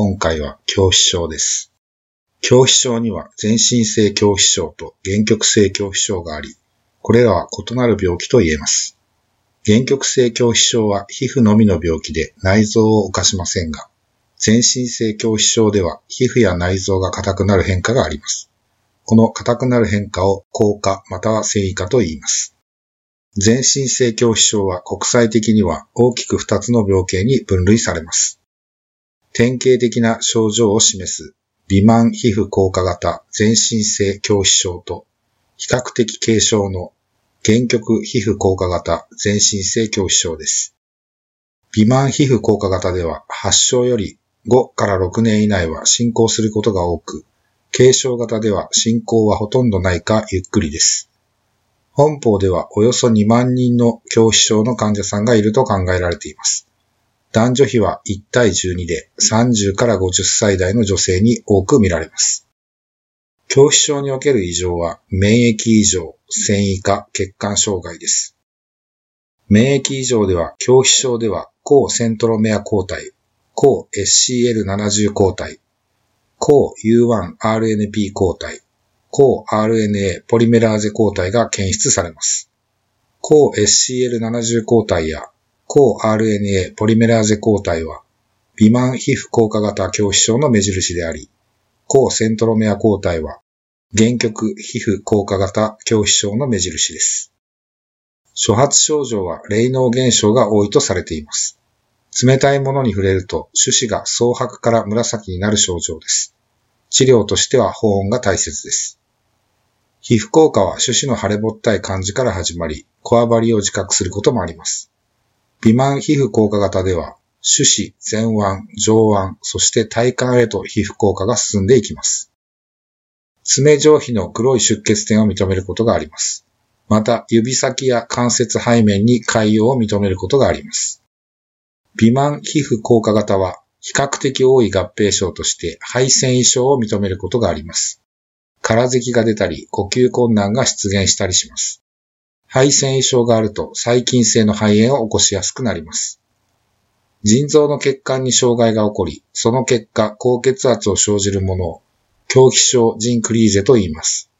今回は恐怖症です。恐怖症には全身性恐怖症と限局性恐怖症があり、これらは異なる病気と言えます。限局性恐怖症は皮膚のみの病気で内臓を侵しませんが、全身性恐怖症では皮膚や内臓が硬くなる変化があります。この硬くなる変化を硬化または繊維化と言います。全身性恐怖症は国際的には大きく2つの病形に分類されます。典型的な症状を示す微慢皮膚硬化型全身性恐怖症と比較的軽症の原極皮膚硬化型全身性恐怖症です。微慢皮膚硬化型では発症より5から6年以内は進行することが多く、軽症型では進行はほとんどないかゆっくりです。本邦ではおよそ2万人の恐怖症の患者さんがいると考えられています。男女比は1対12で30から50歳代の女性に多く見られます。恐怖症における異常は免疫異常、繊維化、血管障害です。免疫異常では恐怖症では抗セントロメア抗体、抗 SCL70 抗体、抗 U1RNP 抗体、抗 RNA ポリメラーゼ抗体が検出されます。抗 SCL70 抗体や抗 RNA ポリメラーゼ抗体は、微慢皮膚硬化型恐怖症の目印であり、抗セントロメア抗体は、原極皮膚硬化型恐怖症の目印です。初発症状は霊能現象が多いとされています。冷たいものに触れると種子が蒼白から紫になる症状です。治療としては保温が大切です。皮膚効果は種子の腫れぼったい感じから始まり、こわばりを自覚することもあります。微慢皮膚効果型では、種子、前腕、上腕、そして体幹へと皮膚効果が進んでいきます。爪上皮の黒い出血点を認めることがあります。また、指先や関節背面に潰瘍を認めることがあります。微慢皮膚効果型は、比較的多い合併症として肺腺異症を認めることがあります。空咳が出たり、呼吸困難が出現したりします。肺腺異症があると細菌性の肺炎を起こしやすくなります。腎臓の血管に障害が起こり、その結果、高血圧を生じるものを、狂気症ジンクリーゼと言います。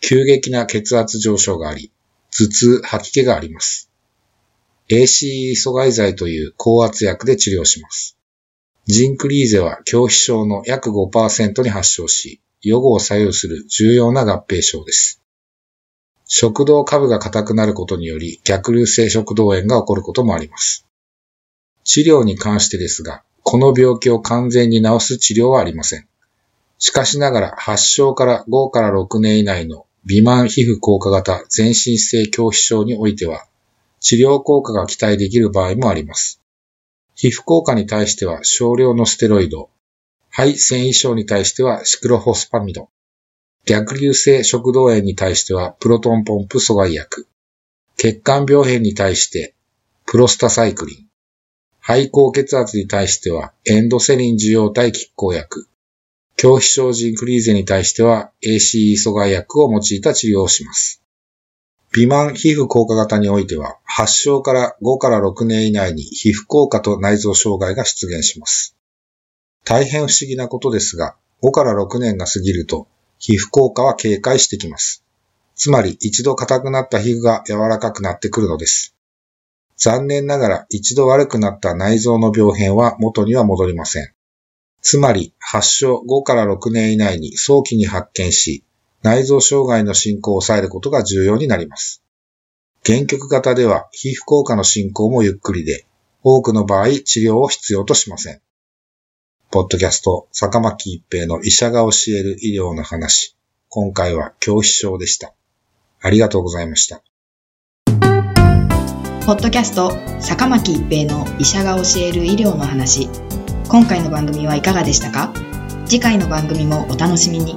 急激な血圧上昇があり、頭痛、吐き気があります。ACE 阻害剤という高圧薬で治療します。ジンクリーゼは恐怖症の約5%に発症し、予後を左右する重要な合併症です。食道下部が硬くなることにより逆流性食道炎が起こることもあります。治療に関してですが、この病気を完全に治す治療はありません。しかしながら発症から5から6年以内の微慢皮膚硬化型全身性恐怖症においては、治療効果が期待できる場合もあります。皮膚効果に対しては少量のステロイド、肺繊維症に対してはシクロホスパミド、逆流性食道炎に対してはプロトンポンプ阻害薬、血管病変に対してプロスタサイクリン、肺高血圧に対してはエンドセリン受容体拮抗薬、恐怖症ジンクリーゼに対しては ACE 阻害薬を用いた治療をします。微慢皮膚硬化型においては、発症から5から6年以内に皮膚硬化と内臓障害が出現します。大変不思議なことですが、5から6年が過ぎると、皮膚硬化は警戒してきます。つまり、一度硬くなった皮膚が柔らかくなってくるのです。残念ながら、一度悪くなった内臓の病変は元には戻りません。つまり、発症5から6年以内に早期に発見し、内臓障害の進行を抑えることが重要になります。原曲型では皮膚効果の進行もゆっくりで、多くの場合治療を必要としません。ポッドキャスト、坂巻一平の医者が教える医療の話。今回は恐怖症でした。ありがとうございました。ポッドキャスト坂巻一平の医者が教える医療の話今回の番組はいかがでしたか？次回の番組もお楽しみに。